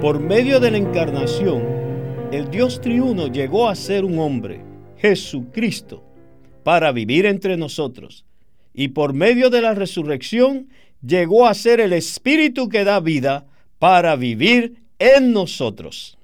Por medio de la encarnación, el Dios triuno llegó a ser un hombre, Jesucristo, para vivir entre nosotros. Y por medio de la resurrección, llegó a ser el Espíritu que da vida para vivir en nosotros.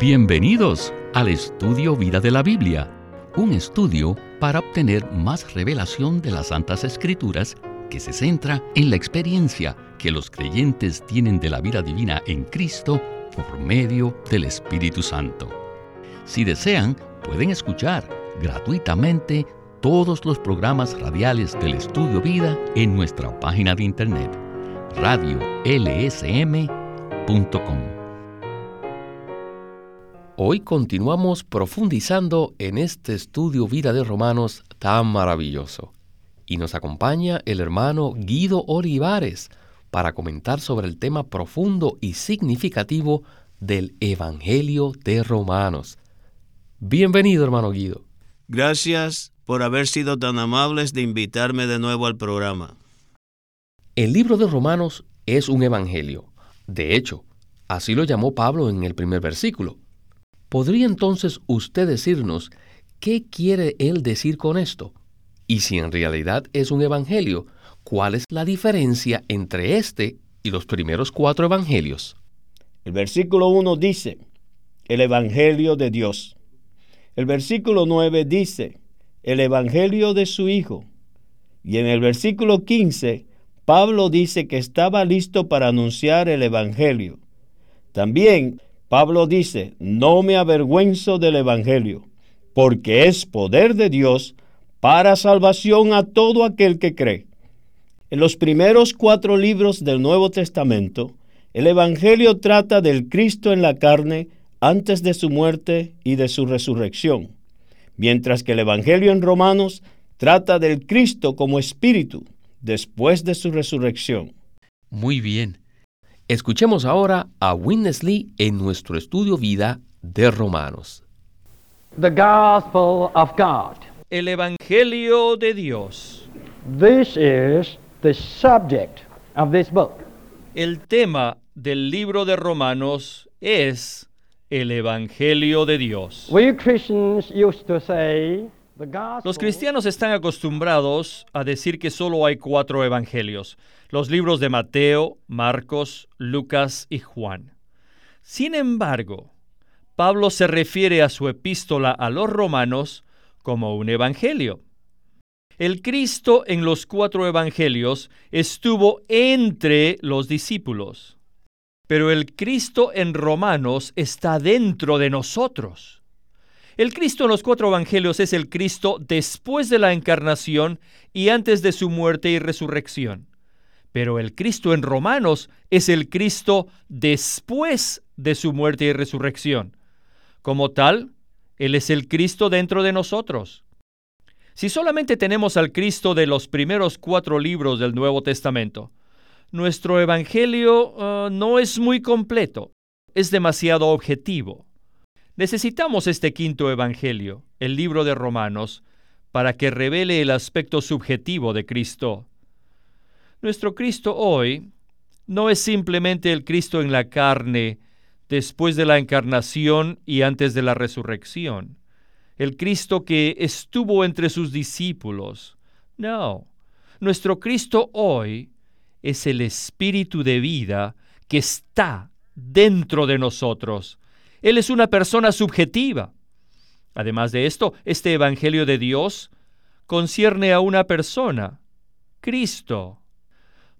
Bienvenidos al estudio Vida de la Biblia, un estudio para obtener más revelación de las Santas Escrituras que se centra en la experiencia que los creyentes tienen de la vida divina en Cristo por medio del Espíritu Santo. Si desean, pueden escuchar gratuitamente todos los programas radiales del Estudio Vida en nuestra página de internet radiolsm.com. Hoy continuamos profundizando en este estudio Vida de Romanos tan maravilloso. Y nos acompaña el hermano Guido Olivares para comentar sobre el tema profundo y significativo del Evangelio de Romanos. Bienvenido, hermano Guido. Gracias por haber sido tan amables de invitarme de nuevo al programa. El libro de Romanos es un evangelio. De hecho, así lo llamó Pablo en el primer versículo. ¿Podría entonces usted decirnos qué quiere él decir con esto? Y si en realidad es un evangelio, ¿cuál es la diferencia entre este y los primeros cuatro evangelios? El versículo 1 dice, el evangelio de Dios. El versículo 9 dice, el evangelio de su Hijo. Y en el versículo 15, Pablo dice que estaba listo para anunciar el evangelio. También Pablo dice, no me avergüenzo del evangelio, porque es poder de Dios para salvación a todo aquel que cree. En los primeros cuatro libros del Nuevo Testamento, el Evangelio trata del Cristo en la carne antes de su muerte y de su resurrección, mientras que el Evangelio en Romanos trata del Cristo como espíritu después de su resurrección. Muy bien. Escuchemos ahora a Winnesley en nuestro estudio vida de Romanos. The Gospel of God. El Evangelio de Dios. This is the subject of this book. El tema del libro de Romanos es el Evangelio de Dios. We Christians used to say the gospel Los cristianos están acostumbrados a decir que solo hay cuatro evangelios, los libros de Mateo, Marcos, Lucas y Juan. Sin embargo, Pablo se refiere a su epístola a los romanos como un evangelio. El Cristo en los cuatro evangelios estuvo entre los discípulos, pero el Cristo en Romanos está dentro de nosotros. El Cristo en los cuatro evangelios es el Cristo después de la encarnación y antes de su muerte y resurrección. Pero el Cristo en Romanos es el Cristo después de su muerte y resurrección. Como tal, Él es el Cristo dentro de nosotros. Si solamente tenemos al Cristo de los primeros cuatro libros del Nuevo Testamento, nuestro Evangelio uh, no es muy completo, es demasiado objetivo. Necesitamos este quinto Evangelio, el libro de Romanos, para que revele el aspecto subjetivo de Cristo. Nuestro Cristo hoy no es simplemente el Cristo en la carne después de la encarnación y antes de la resurrección, el Cristo que estuvo entre sus discípulos. No, nuestro Cristo hoy es el Espíritu de vida que está dentro de nosotros. Él es una persona subjetiva. Además de esto, este Evangelio de Dios concierne a una persona, Cristo.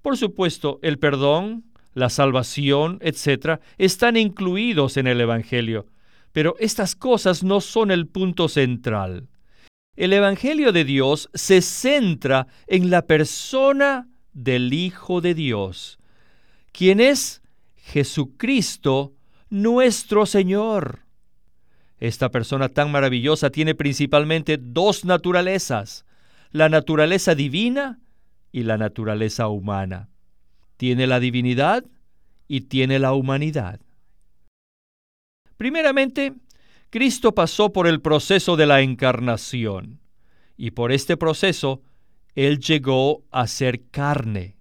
Por supuesto, el perdón, la salvación, etc., están incluidos en el Evangelio, pero estas cosas no son el punto central. El Evangelio de Dios se centra en la persona del Hijo de Dios, quien es Jesucristo nuestro Señor. Esta persona tan maravillosa tiene principalmente dos naturalezas, la naturaleza divina y la naturaleza humana. Tiene la divinidad y tiene la humanidad. Primeramente, Cristo pasó por el proceso de la encarnación y por este proceso Él llegó a ser carne.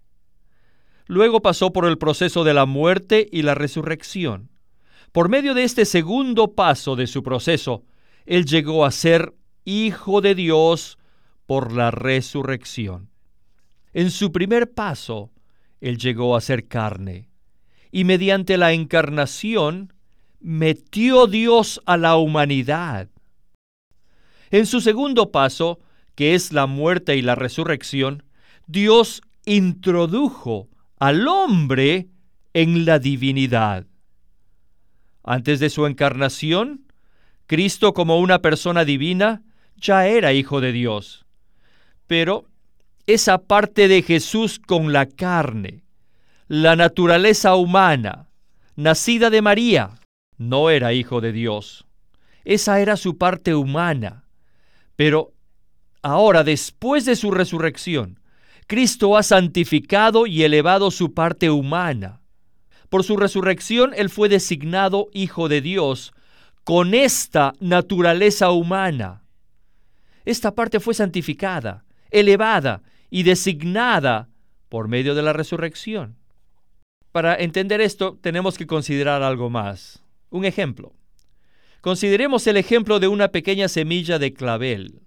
Luego pasó por el proceso de la muerte y la resurrección. Por medio de este segundo paso de su proceso, Él llegó a ser Hijo de Dios por la resurrección. En su primer paso, Él llegó a ser carne, y mediante la encarnación, metió Dios a la humanidad. En su segundo paso, que es la muerte y la resurrección, Dios introdujo al hombre en la divinidad. Antes de su encarnación, Cristo como una persona divina ya era hijo de Dios. Pero esa parte de Jesús con la carne, la naturaleza humana, nacida de María, no era hijo de Dios. Esa era su parte humana. Pero ahora, después de su resurrección, Cristo ha santificado y elevado su parte humana. Por su resurrección Él fue designado Hijo de Dios con esta naturaleza humana. Esta parte fue santificada, elevada y designada por medio de la resurrección. Para entender esto tenemos que considerar algo más. Un ejemplo. Consideremos el ejemplo de una pequeña semilla de clavel.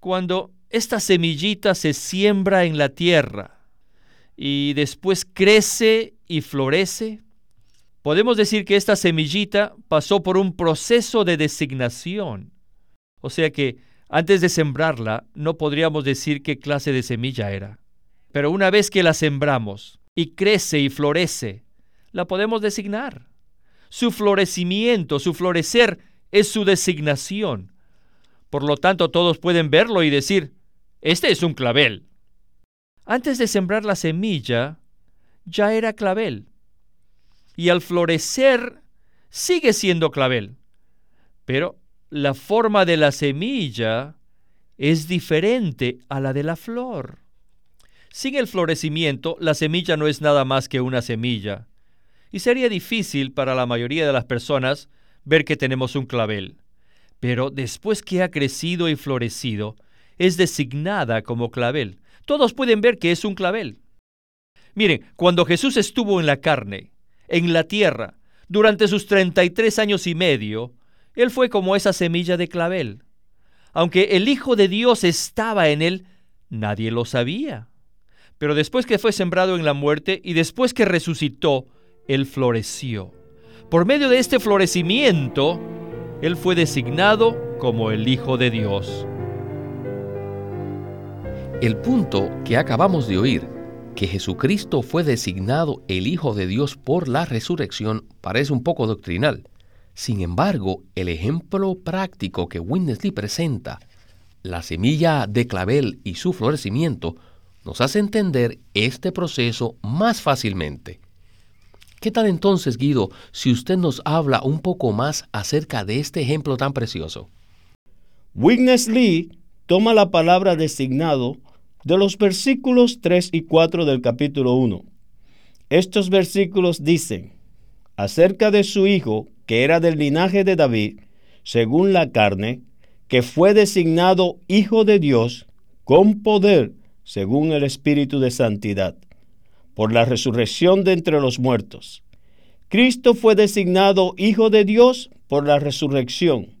Cuando esta semillita se siembra en la tierra y después crece y florece, podemos decir que esta semillita pasó por un proceso de designación. O sea que antes de sembrarla no podríamos decir qué clase de semilla era. Pero una vez que la sembramos y crece y florece, la podemos designar. Su florecimiento, su florecer es su designación. Por lo tanto, todos pueden verlo y decir, este es un clavel. Antes de sembrar la semilla, ya era clavel. Y al florecer, sigue siendo clavel. Pero la forma de la semilla es diferente a la de la flor. Sin el florecimiento, la semilla no es nada más que una semilla. Y sería difícil para la mayoría de las personas ver que tenemos un clavel. Pero después que ha crecido y florecido, es designada como clavel. Todos pueden ver que es un clavel. Miren, cuando Jesús estuvo en la carne, en la tierra, durante sus 33 años y medio, Él fue como esa semilla de clavel. Aunque el Hijo de Dios estaba en Él, nadie lo sabía. Pero después que fue sembrado en la muerte y después que resucitó, Él floreció. Por medio de este florecimiento, Él fue designado como el Hijo de Dios. El punto que acabamos de oír, que Jesucristo fue designado el Hijo de Dios por la resurrección, parece un poco doctrinal. Sin embargo, el ejemplo práctico que Winnesley presenta, la semilla de clavel y su florecimiento, nos hace entender este proceso más fácilmente. ¿Qué tal entonces, Guido, si usted nos habla un poco más acerca de este ejemplo tan precioso? Witness toma la palabra designado de los versículos 3 y 4 del capítulo 1. Estos versículos dicen, acerca de su hijo, que era del linaje de David, según la carne, que fue designado hijo de Dios con poder, según el Espíritu de Santidad, por la resurrección de entre los muertos. Cristo fue designado hijo de Dios por la resurrección.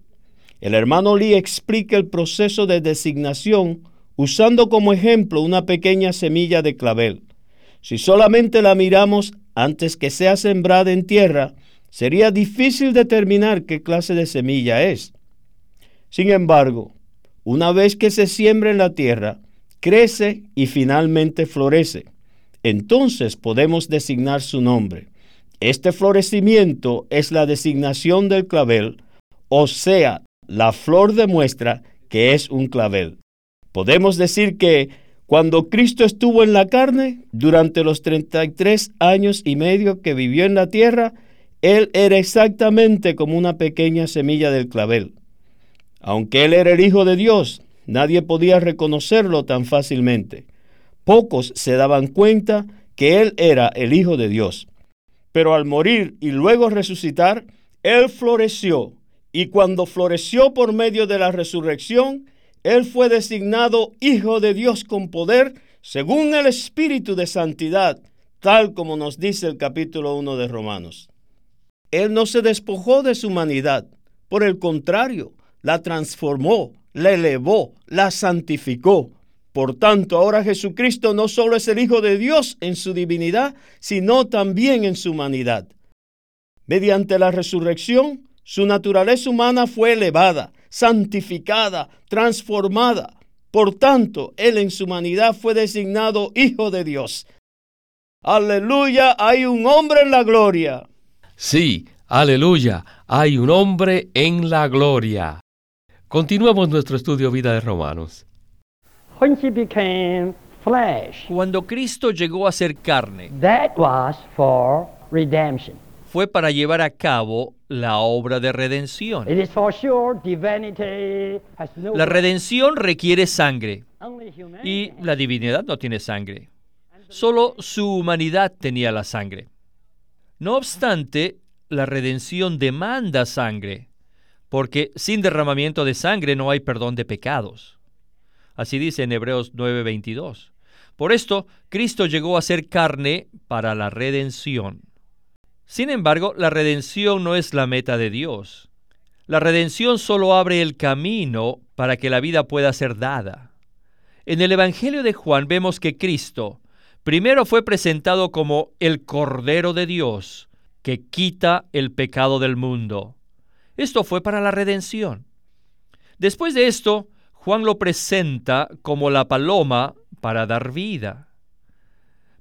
El hermano Lee explica el proceso de designación usando como ejemplo una pequeña semilla de clavel. Si solamente la miramos antes que sea sembrada en tierra, sería difícil determinar qué clase de semilla es. Sin embargo, una vez que se siembra en la tierra, crece y finalmente florece. Entonces podemos designar su nombre. Este florecimiento es la designación del clavel, o sea, la flor demuestra que es un clavel. Podemos decir que cuando Cristo estuvo en la carne, durante los 33 años y medio que vivió en la tierra, Él era exactamente como una pequeña semilla del clavel. Aunque Él era el Hijo de Dios, nadie podía reconocerlo tan fácilmente. Pocos se daban cuenta que Él era el Hijo de Dios. Pero al morir y luego resucitar, Él floreció. Y cuando floreció por medio de la resurrección, él fue designado Hijo de Dios con poder según el Espíritu de Santidad, tal como nos dice el capítulo 1 de Romanos. Él no se despojó de su humanidad, por el contrario, la transformó, la elevó, la santificó. Por tanto, ahora Jesucristo no solo es el Hijo de Dios en su divinidad, sino también en su humanidad. Mediante la resurrección, su naturaleza humana fue elevada, santificada, transformada. Por tanto, Él en su humanidad fue designado Hijo de Dios. Aleluya, hay un hombre en la gloria. Sí, aleluya, hay un hombre en la gloria. Continuamos nuestro estudio vida de Romanos. When he became flesh, Cuando Cristo llegó a ser carne, that was for redemption. fue para llevar a cabo la obra de redención. It is for sure divinity has no La redención requiere sangre y la divinidad no tiene sangre. Solo su humanidad tenía la sangre. No obstante, la redención demanda sangre, porque sin derramamiento de sangre no hay perdón de pecados. Así dice en Hebreos 9:22. Por esto, Cristo llegó a ser carne para la redención. Sin embargo, la redención no es la meta de Dios. La redención solo abre el camino para que la vida pueda ser dada. En el Evangelio de Juan vemos que Cristo primero fue presentado como el Cordero de Dios, que quita el pecado del mundo. Esto fue para la redención. Después de esto, Juan lo presenta como la paloma para dar vida.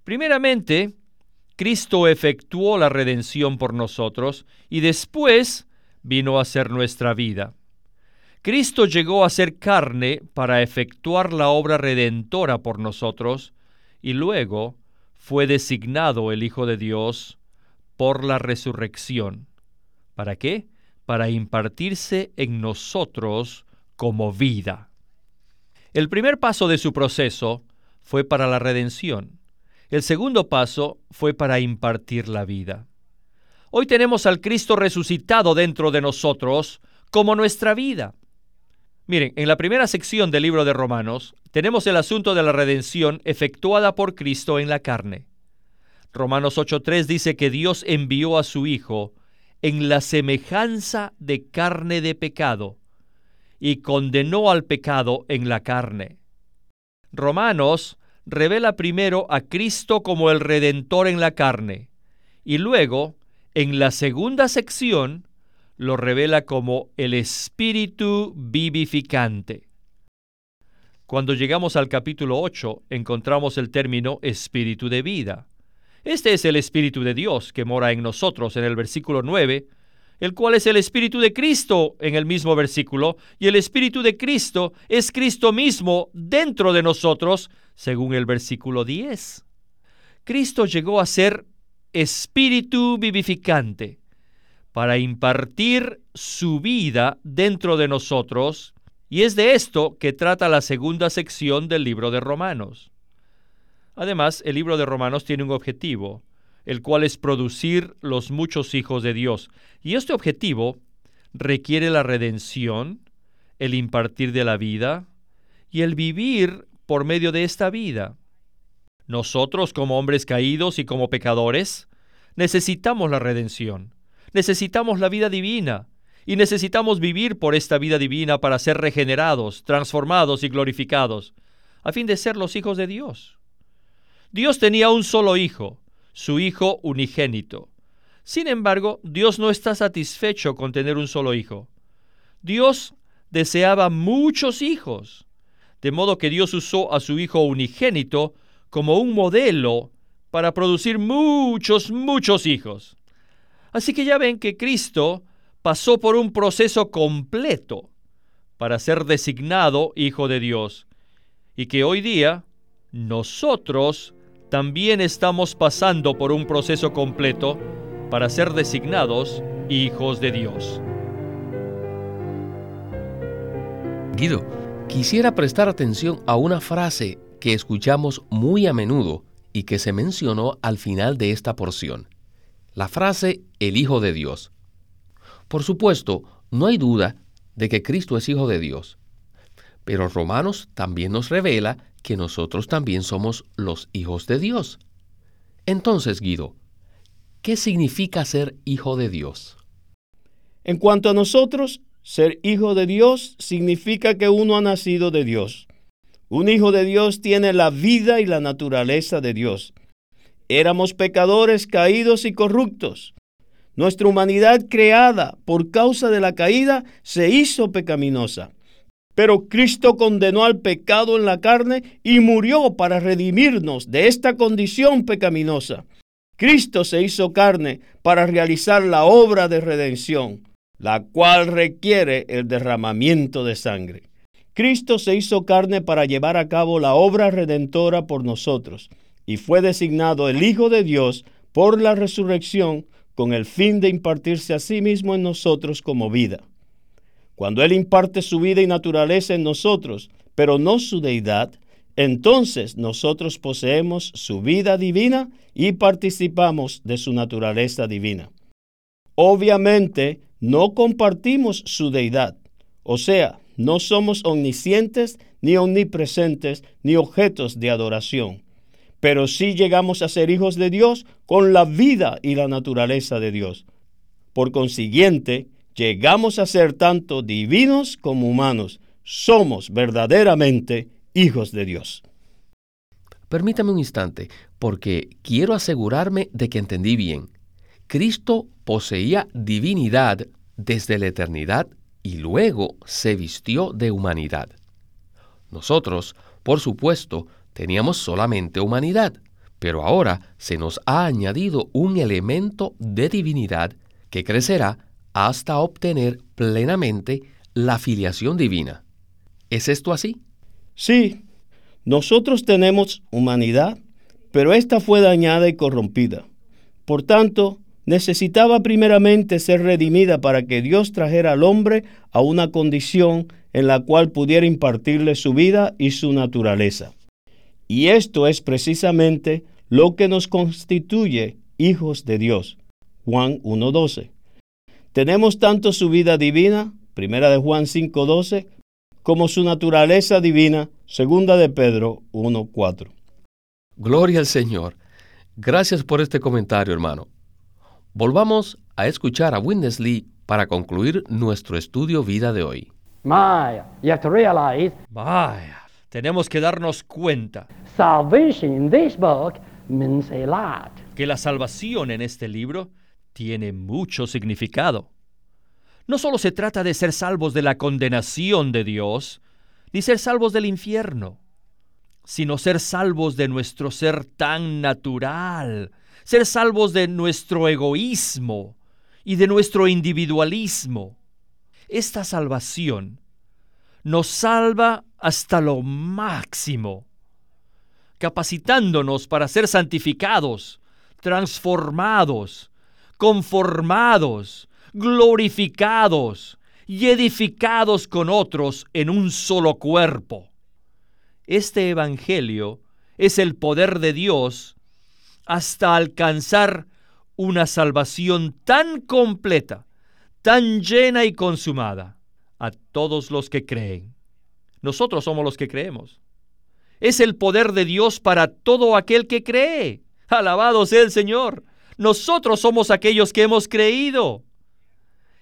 Primeramente, Cristo efectuó la redención por nosotros y después vino a ser nuestra vida. Cristo llegó a ser carne para efectuar la obra redentora por nosotros y luego fue designado el Hijo de Dios por la resurrección. ¿Para qué? Para impartirse en nosotros como vida. El primer paso de su proceso fue para la redención. El segundo paso fue para impartir la vida. Hoy tenemos al Cristo resucitado dentro de nosotros como nuestra vida. Miren, en la primera sección del libro de Romanos tenemos el asunto de la redención efectuada por Cristo en la carne. Romanos 8.3 dice que Dios envió a su Hijo en la semejanza de carne de pecado y condenó al pecado en la carne. Romanos revela primero a Cristo como el Redentor en la carne y luego, en la segunda sección, lo revela como el Espíritu vivificante. Cuando llegamos al capítulo 8, encontramos el término Espíritu de vida. Este es el Espíritu de Dios que mora en nosotros en el versículo 9, el cual es el Espíritu de Cristo en el mismo versículo, y el Espíritu de Cristo es Cristo mismo dentro de nosotros, según el versículo 10. Cristo llegó a ser Espíritu vivificante para impartir su vida dentro de nosotros, y es de esto que trata la segunda sección del libro de Romanos. Además, el libro de Romanos tiene un objetivo, el cual es producir los muchos hijos de Dios. Y este objetivo requiere la redención, el impartir de la vida y el vivir por medio de esta vida. Nosotros como hombres caídos y como pecadores necesitamos la redención, necesitamos la vida divina y necesitamos vivir por esta vida divina para ser regenerados, transformados y glorificados, a fin de ser los hijos de Dios. Dios tenía un solo hijo, su hijo unigénito. Sin embargo, Dios no está satisfecho con tener un solo hijo. Dios deseaba muchos hijos, de modo que Dios usó a su hijo unigénito como un modelo para producir muchos, muchos hijos. Así que ya ven que Cristo pasó por un proceso completo para ser designado Hijo de Dios y que hoy día nosotros también estamos pasando por un proceso completo para ser designados hijos de Dios. Guido, quisiera prestar atención a una frase que escuchamos muy a menudo y que se mencionó al final de esta porción. La frase el Hijo de Dios. Por supuesto, no hay duda de que Cristo es Hijo de Dios. Pero Romanos también nos revela que nosotros también somos los hijos de Dios. Entonces, Guido, ¿qué significa ser hijo de Dios? En cuanto a nosotros, ser hijo de Dios significa que uno ha nacido de Dios. Un hijo de Dios tiene la vida y la naturaleza de Dios. Éramos pecadores caídos y corruptos. Nuestra humanidad creada por causa de la caída se hizo pecaminosa. Pero Cristo condenó al pecado en la carne y murió para redimirnos de esta condición pecaminosa. Cristo se hizo carne para realizar la obra de redención, la cual requiere el derramamiento de sangre. Cristo se hizo carne para llevar a cabo la obra redentora por nosotros y fue designado el Hijo de Dios por la resurrección con el fin de impartirse a sí mismo en nosotros como vida. Cuando Él imparte su vida y naturaleza en nosotros, pero no su deidad, entonces nosotros poseemos su vida divina y participamos de su naturaleza divina. Obviamente, no compartimos su deidad, o sea, no somos omniscientes, ni omnipresentes, ni objetos de adoración pero sí llegamos a ser hijos de Dios con la vida y la naturaleza de Dios. Por consiguiente, llegamos a ser tanto divinos como humanos. Somos verdaderamente hijos de Dios. Permítame un instante, porque quiero asegurarme de que entendí bien. Cristo poseía divinidad desde la eternidad y luego se vistió de humanidad. Nosotros, por supuesto, teníamos solamente humanidad, pero ahora se nos ha añadido un elemento de divinidad que crecerá hasta obtener plenamente la filiación divina. ¿Es esto así? Sí, nosotros tenemos humanidad, pero esta fue dañada y corrompida. Por tanto, necesitaba primeramente ser redimida para que Dios trajera al hombre a una condición en la cual pudiera impartirle su vida y su naturaleza. Y esto es precisamente lo que nos constituye hijos de Dios. Juan 1.12. Tenemos tanto su vida divina, primera de Juan 5.12, como su naturaleza divina, segunda de Pedro 1.4. Gloria al Señor. Gracias por este comentario, hermano. Volvamos a escuchar a Winnesley para concluir nuestro estudio vida de hoy. My, you have to realize Vaya, tenemos que darnos cuenta que la salvación en este libro tiene mucho significado. No solo se trata de ser salvos de la condenación de Dios, ni ser salvos del infierno, sino ser salvos de nuestro ser tan natural, ser salvos de nuestro egoísmo y de nuestro individualismo. Esta salvación nos salva hasta lo máximo capacitándonos para ser santificados, transformados, conformados, glorificados y edificados con otros en un solo cuerpo. Este Evangelio es el poder de Dios hasta alcanzar una salvación tan completa, tan llena y consumada a todos los que creen. Nosotros somos los que creemos es el poder de Dios para todo aquel que cree. Alabado sea el Señor. Nosotros somos aquellos que hemos creído.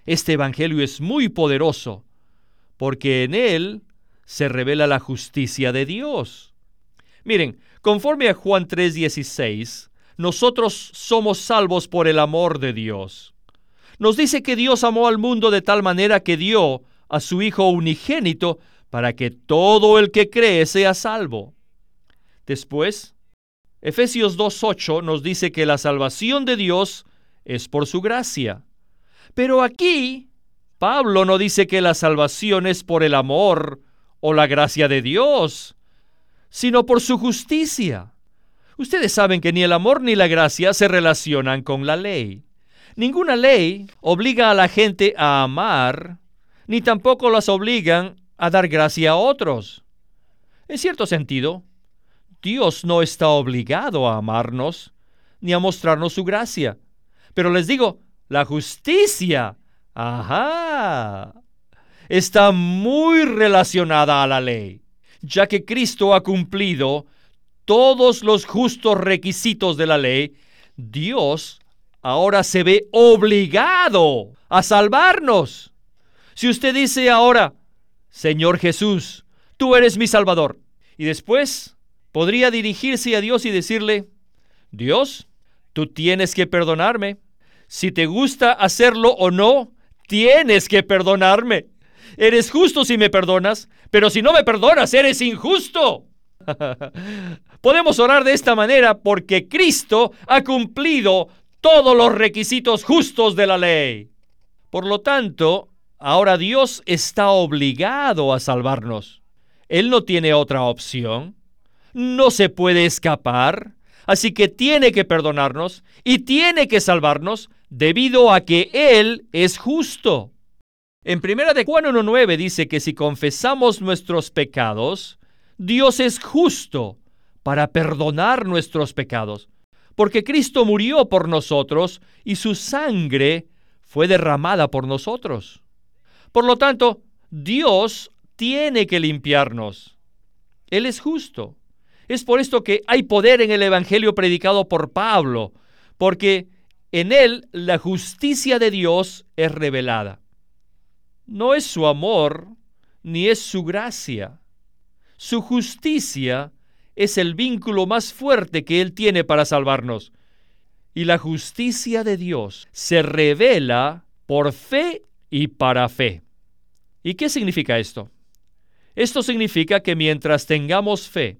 Este Evangelio es muy poderoso porque en él se revela la justicia de Dios. Miren, conforme a Juan 3:16, nosotros somos salvos por el amor de Dios. Nos dice que Dios amó al mundo de tal manera que dio a su Hijo unigénito para que todo el que cree sea salvo. Después, Efesios 2.8 nos dice que la salvación de Dios es por su gracia. Pero aquí, Pablo no dice que la salvación es por el amor o la gracia de Dios, sino por su justicia. Ustedes saben que ni el amor ni la gracia se relacionan con la ley. Ninguna ley obliga a la gente a amar, ni tampoco las obligan a dar gracia a otros. En cierto sentido, Dios no está obligado a amarnos ni a mostrarnos su gracia. Pero les digo, la justicia, ajá, está muy relacionada a la ley, ya que Cristo ha cumplido todos los justos requisitos de la ley, Dios ahora se ve obligado a salvarnos. Si usted dice ahora, Señor Jesús, tú eres mi Salvador, y después podría dirigirse a Dios y decirle, Dios, tú tienes que perdonarme. Si te gusta hacerlo o no, tienes que perdonarme. Eres justo si me perdonas, pero si no me perdonas, eres injusto. Podemos orar de esta manera porque Cristo ha cumplido todos los requisitos justos de la ley. Por lo tanto, ahora Dios está obligado a salvarnos. Él no tiene otra opción. No se puede escapar. Así que tiene que perdonarnos y tiene que salvarnos debido a que Él es justo. En primera de Juan 1.9 dice que si confesamos nuestros pecados, Dios es justo para perdonar nuestros pecados, porque Cristo murió por nosotros y su sangre fue derramada por nosotros. Por lo tanto, Dios tiene que limpiarnos. Él es justo. Es por esto que hay poder en el Evangelio predicado por Pablo, porque en él la justicia de Dios es revelada no es su amor ni es su gracia. Su justicia es el vínculo más fuerte que Él tiene para salvarnos. Y la justicia de Dios se revela por fe y para fe. ¿Y qué significa esto? Esto significa que mientras tengamos fe,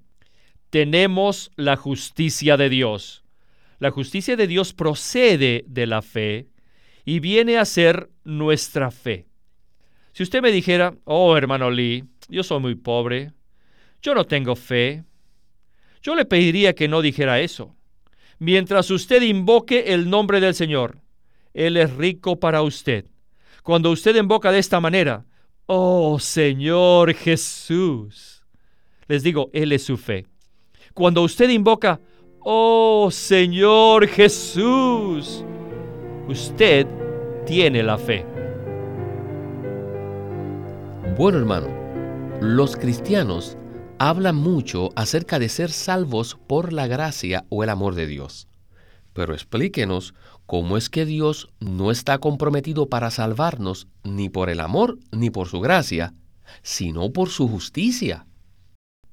tenemos la justicia de Dios. La justicia de Dios procede de la fe y viene a ser nuestra fe. Si usted me dijera, oh hermano Lee, yo soy muy pobre, yo no tengo fe, yo le pediría que no dijera eso. Mientras usted invoque el nombre del Señor, Él es rico para usted. Cuando usted invoca de esta manera, oh Señor Jesús, les digo, Él es su fe. Cuando usted invoca, oh Señor Jesús, usted tiene la fe. Bueno hermano, los cristianos hablan mucho acerca de ser salvos por la gracia o el amor de Dios. Pero explíquenos cómo es que Dios no está comprometido para salvarnos ni por el amor ni por su gracia, sino por su justicia.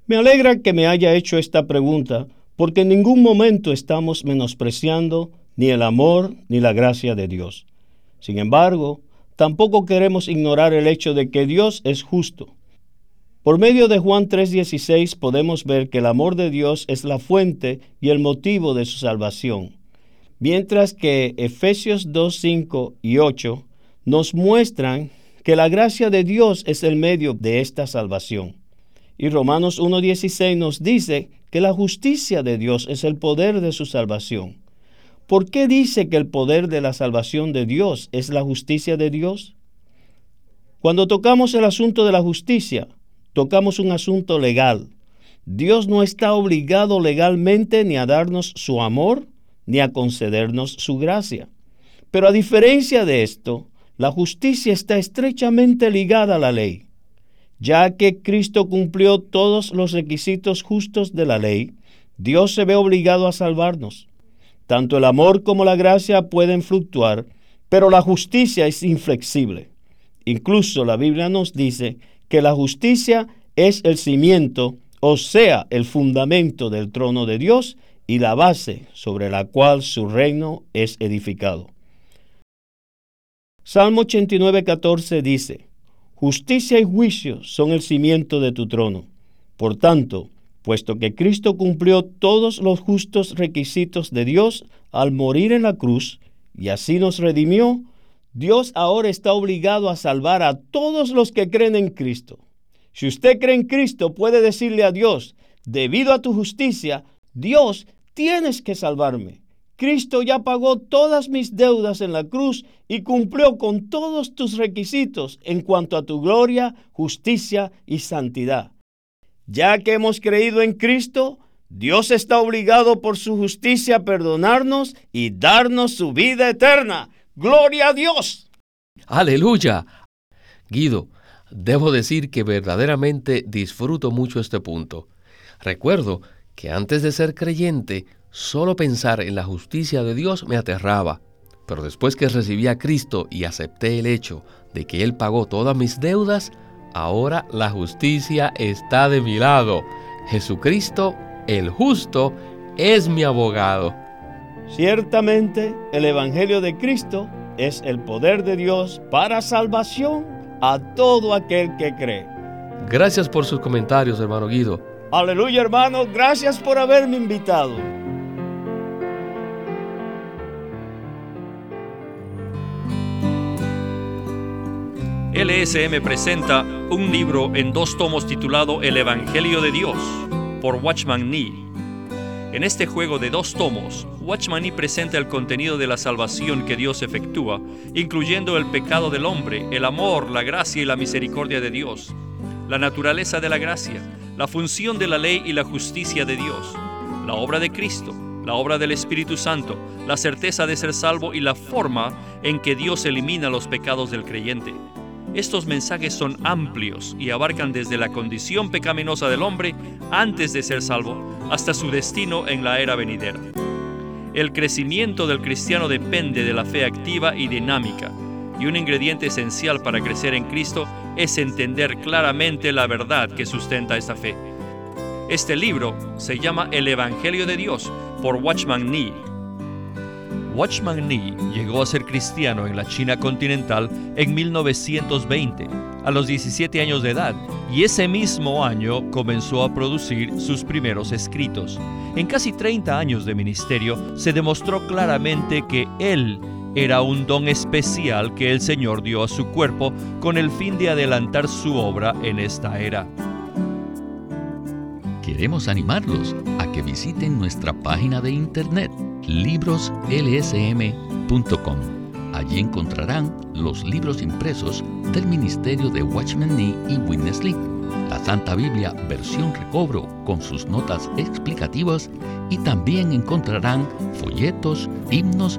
Me alegra que me haya hecho esta pregunta porque en ningún momento estamos menospreciando ni el amor ni la gracia de Dios. Sin embargo, tampoco queremos ignorar el hecho de que Dios es justo. Por medio de Juan 3:16 podemos ver que el amor de Dios es la fuente y el motivo de su salvación, mientras que Efesios 2:5 y 8 nos muestran que la gracia de Dios es el medio de esta salvación. Y Romanos 1:16 nos dice que la justicia de Dios es el poder de su salvación. ¿Por qué dice que el poder de la salvación de Dios es la justicia de Dios? Cuando tocamos el asunto de la justicia, tocamos un asunto legal. Dios no está obligado legalmente ni a darnos su amor, ni a concedernos su gracia. Pero a diferencia de esto, la justicia está estrechamente ligada a la ley. Ya que Cristo cumplió todos los requisitos justos de la ley, Dios se ve obligado a salvarnos. Tanto el amor como la gracia pueden fluctuar, pero la justicia es inflexible. Incluso la Biblia nos dice que la justicia es el cimiento, o sea, el fundamento del trono de Dios y la base sobre la cual su reino es edificado. Salmo 89, 14 dice, Justicia y juicio son el cimiento de tu trono. Por tanto, puesto que Cristo cumplió todos los justos requisitos de Dios al morir en la cruz y así nos redimió, Dios ahora está obligado a salvar a todos los que creen en Cristo. Si usted cree en Cristo, puede decirle a Dios, debido a tu justicia, Dios, tienes que salvarme. Cristo ya pagó todas mis deudas en la cruz y cumplió con todos tus requisitos en cuanto a tu gloria, justicia y santidad. Ya que hemos creído en Cristo, Dios está obligado por su justicia a perdonarnos y darnos su vida eterna. Gloria a Dios. Aleluya. Guido, debo decir que verdaderamente disfruto mucho este punto. Recuerdo que antes de ser creyente, solo pensar en la justicia de Dios me aterraba. Pero después que recibí a Cristo y acepté el hecho de que Él pagó todas mis deudas, ahora la justicia está de mi lado. Jesucristo, el justo, es mi abogado. Ciertamente, el Evangelio de Cristo es el poder de Dios para salvación a todo aquel que cree. Gracias por sus comentarios, hermano Guido. Aleluya, hermano. Gracias por haberme invitado. LSM presenta un libro en dos tomos titulado El Evangelio de Dios por Watchman Nee. En este juego de dos tomos, Watchman Nee presenta el contenido de la salvación que Dios efectúa, incluyendo el pecado del hombre, el amor, la gracia y la misericordia de Dios, la naturaleza de la gracia, la función de la ley y la justicia de Dios, la obra de Cristo, la obra del Espíritu Santo, la certeza de ser salvo y la forma en que Dios elimina los pecados del creyente. Estos mensajes son amplios y abarcan desde la condición pecaminosa del hombre antes de ser salvo hasta su destino en la era venidera. El crecimiento del cristiano depende de la fe activa y dinámica, y un ingrediente esencial para crecer en Cristo es entender claramente la verdad que sustenta esta fe. Este libro se llama El Evangelio de Dios por Watchman Nee Watchman Nee llegó a ser cristiano en la China continental en 1920, a los 17 años de edad, y ese mismo año comenzó a producir sus primeros escritos. En casi 30 años de ministerio se demostró claramente que él era un don especial que el Señor dio a su cuerpo con el fin de adelantar su obra en esta era. Queremos animarlos a que visiten nuestra página de internet libroslsm.com. Allí encontrarán los libros impresos del Ministerio de Watchman Nee y Witness Lee, la Santa Biblia versión recobro con sus notas explicativas y también encontrarán folletos, himnos,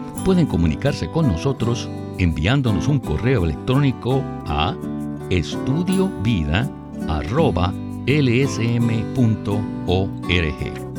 pueden comunicarse con nosotros enviándonos un correo electrónico a estudiovida.lsm.org.